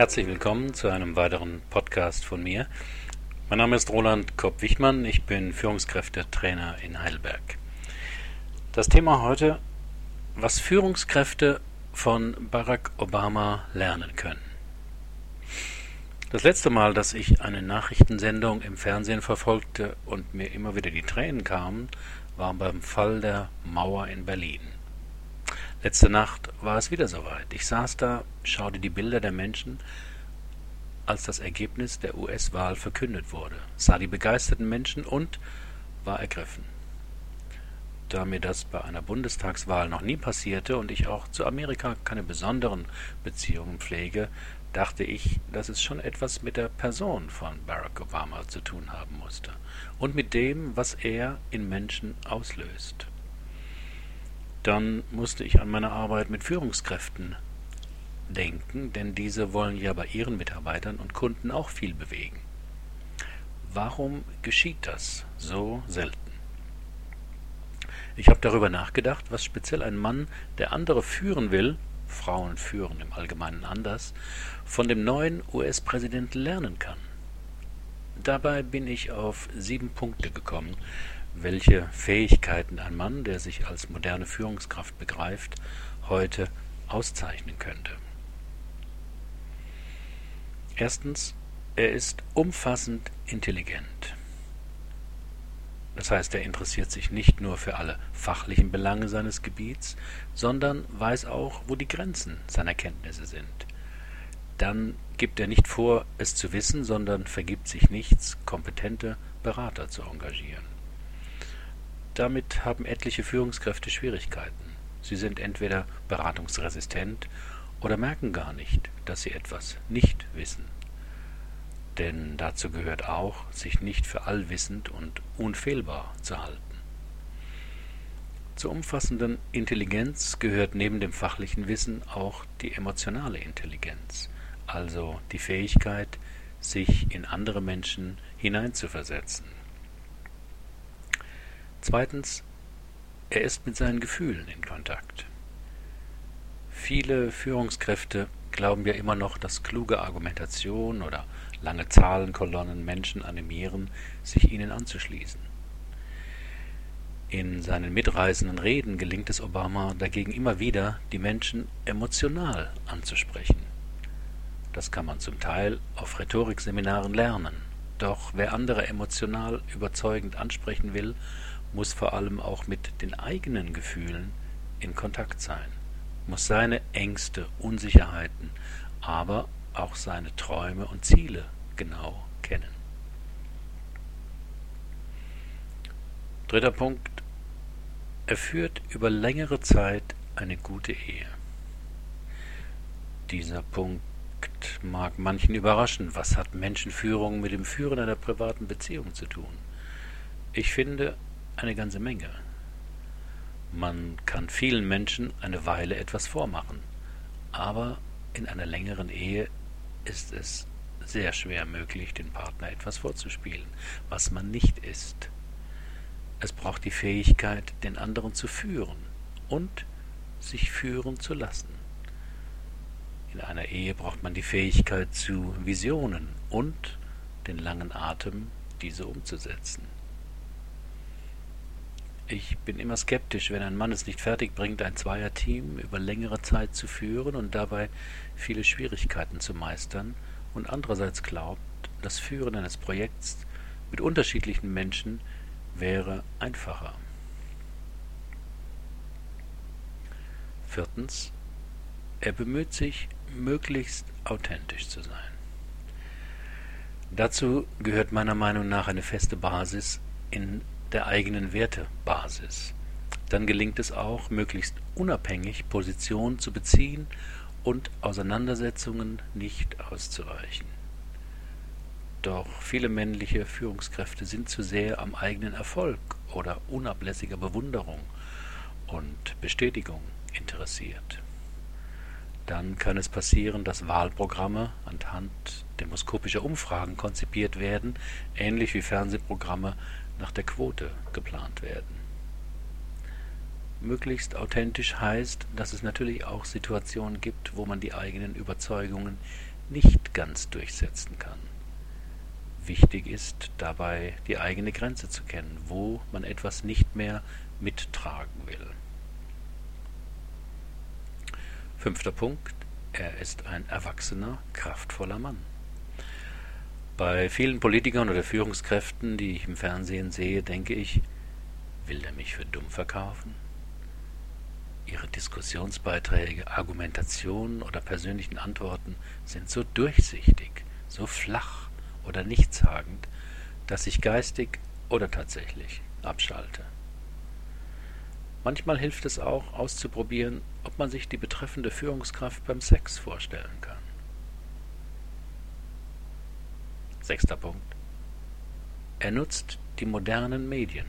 Herzlich willkommen zu einem weiteren Podcast von mir. Mein Name ist Roland Kopp-Wichmann, ich bin Führungskräftetrainer in Heidelberg. Das Thema heute, was Führungskräfte von Barack Obama lernen können. Das letzte Mal, dass ich eine Nachrichtensendung im Fernsehen verfolgte und mir immer wieder die Tränen kamen, war beim Fall der Mauer in Berlin. Letzte Nacht war es wieder soweit. Ich saß da, schaute die Bilder der Menschen, als das Ergebnis der US-Wahl verkündet wurde, sah die begeisterten Menschen und war ergriffen. Da mir das bei einer Bundestagswahl noch nie passierte und ich auch zu Amerika keine besonderen Beziehungen pflege, dachte ich, dass es schon etwas mit der Person von Barack Obama zu tun haben musste und mit dem, was er in Menschen auslöst. Dann musste ich an meine Arbeit mit Führungskräften denken, denn diese wollen ja bei ihren Mitarbeitern und Kunden auch viel bewegen. Warum geschieht das so selten? Ich habe darüber nachgedacht, was speziell ein Mann, der andere führen will, Frauen führen im Allgemeinen anders, von dem neuen US-Präsidenten lernen kann. Dabei bin ich auf sieben Punkte gekommen, welche Fähigkeiten ein Mann, der sich als moderne Führungskraft begreift, heute auszeichnen könnte. Erstens, er ist umfassend intelligent. Das heißt, er interessiert sich nicht nur für alle fachlichen Belange seines Gebiets, sondern weiß auch, wo die Grenzen seiner Kenntnisse sind. Dann gibt er nicht vor, es zu wissen, sondern vergibt sich nichts, kompetente Berater zu engagieren. Damit haben etliche Führungskräfte Schwierigkeiten. Sie sind entweder beratungsresistent oder merken gar nicht, dass sie etwas nicht wissen. Denn dazu gehört auch, sich nicht für allwissend und unfehlbar zu halten. Zur umfassenden Intelligenz gehört neben dem fachlichen Wissen auch die emotionale Intelligenz, also die Fähigkeit, sich in andere Menschen hineinzuversetzen. Zweitens, er ist mit seinen Gefühlen in Kontakt. Viele Führungskräfte glauben ja immer noch, dass kluge Argumentation oder lange Zahlenkolonnen Menschen animieren, sich ihnen anzuschließen. In seinen mitreißenden Reden gelingt es Obama dagegen immer wieder, die Menschen emotional anzusprechen. Das kann man zum Teil auf Rhetorikseminaren lernen. Doch wer andere emotional überzeugend ansprechen will, muss vor allem auch mit den eigenen Gefühlen in Kontakt sein muss seine Ängste, Unsicherheiten, aber auch seine Träume und Ziele genau kennen. Dritter Punkt. Er führt über längere Zeit eine gute Ehe. Dieser Punkt mag manchen überraschen. Was hat Menschenführung mit dem Führen einer privaten Beziehung zu tun? Ich finde eine ganze Menge. Man kann vielen Menschen eine Weile etwas vormachen, aber in einer längeren Ehe ist es sehr schwer möglich, den Partner etwas vorzuspielen, was man nicht ist. Es braucht die Fähigkeit, den anderen zu führen und sich führen zu lassen. In einer Ehe braucht man die Fähigkeit zu Visionen und den langen Atem, diese umzusetzen. Ich bin immer skeptisch, wenn ein Mann es nicht fertig bringt, ein Zweierteam über längere Zeit zu führen und dabei viele Schwierigkeiten zu meistern und andererseits glaubt, das Führen eines Projekts mit unterschiedlichen Menschen wäre einfacher. Viertens. Er bemüht sich, möglichst authentisch zu sein. Dazu gehört meiner Meinung nach eine feste Basis in der eigenen Wertebasis. Dann gelingt es auch, möglichst unabhängig Position zu beziehen und Auseinandersetzungen nicht auszuweichen. Doch viele männliche Führungskräfte sind zu sehr am eigenen Erfolg oder unablässiger Bewunderung und Bestätigung interessiert. Dann kann es passieren, dass Wahlprogramme anhand demoskopischer Umfragen konzipiert werden, ähnlich wie Fernsehprogramme nach der Quote geplant werden. Möglichst authentisch heißt, dass es natürlich auch Situationen gibt, wo man die eigenen Überzeugungen nicht ganz durchsetzen kann. Wichtig ist dabei, die eigene Grenze zu kennen, wo man etwas nicht mehr mittragen will. Fünfter Punkt. Er ist ein erwachsener, kraftvoller Mann. Bei vielen Politikern oder Führungskräften, die ich im Fernsehen sehe, denke ich, will er mich für dumm verkaufen? Ihre Diskussionsbeiträge, Argumentationen oder persönlichen Antworten sind so durchsichtig, so flach oder nichtssagend, dass ich geistig oder tatsächlich abschalte. Manchmal hilft es auch, auszuprobieren, ob man sich die betreffende Führungskraft beim Sex vorstellen kann. Sechster Punkt. Er nutzt die modernen Medien.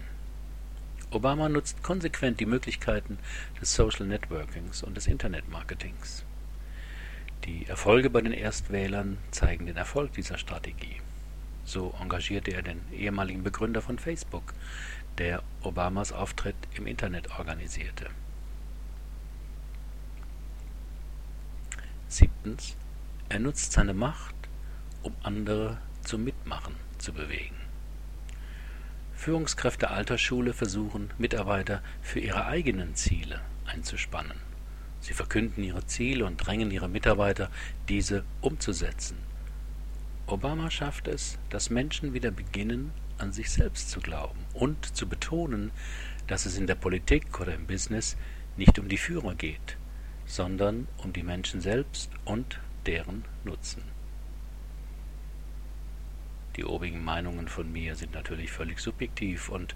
Obama nutzt konsequent die Möglichkeiten des Social Networkings und des Internetmarketings. Die Erfolge bei den Erstwählern zeigen den Erfolg dieser Strategie. So engagierte er den ehemaligen Begründer von Facebook, der Obamas Auftritt im Internet organisierte. Siebtens. Er nutzt seine Macht, um andere zum Mitmachen zu bewegen. Führungskräfte alter Schule versuchen, Mitarbeiter für ihre eigenen Ziele einzuspannen. Sie verkünden ihre Ziele und drängen ihre Mitarbeiter, diese umzusetzen. Obama schafft es, dass Menschen wieder beginnen, an sich selbst zu glauben und zu betonen, dass es in der Politik oder im Business nicht um die Führer geht, sondern um die Menschen selbst und deren Nutzen. Die obigen Meinungen von mir sind natürlich völlig subjektiv und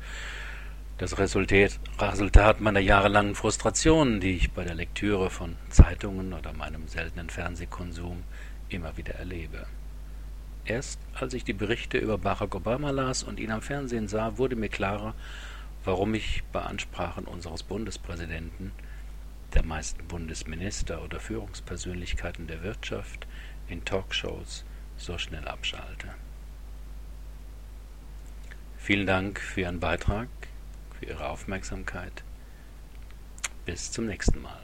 das Resultat, meiner jahrelangen Frustration, die ich bei der Lektüre von Zeitungen oder meinem seltenen Fernsehkonsum immer wieder erlebe. Erst als ich die Berichte über Barack Obama las und ihn am Fernsehen sah, wurde mir klarer, warum ich bei Ansprachen unseres Bundespräsidenten, der meisten Bundesminister oder Führungspersönlichkeiten der Wirtschaft in Talkshows so schnell abschalte. Vielen Dank für Ihren Beitrag, für Ihre Aufmerksamkeit. Bis zum nächsten Mal.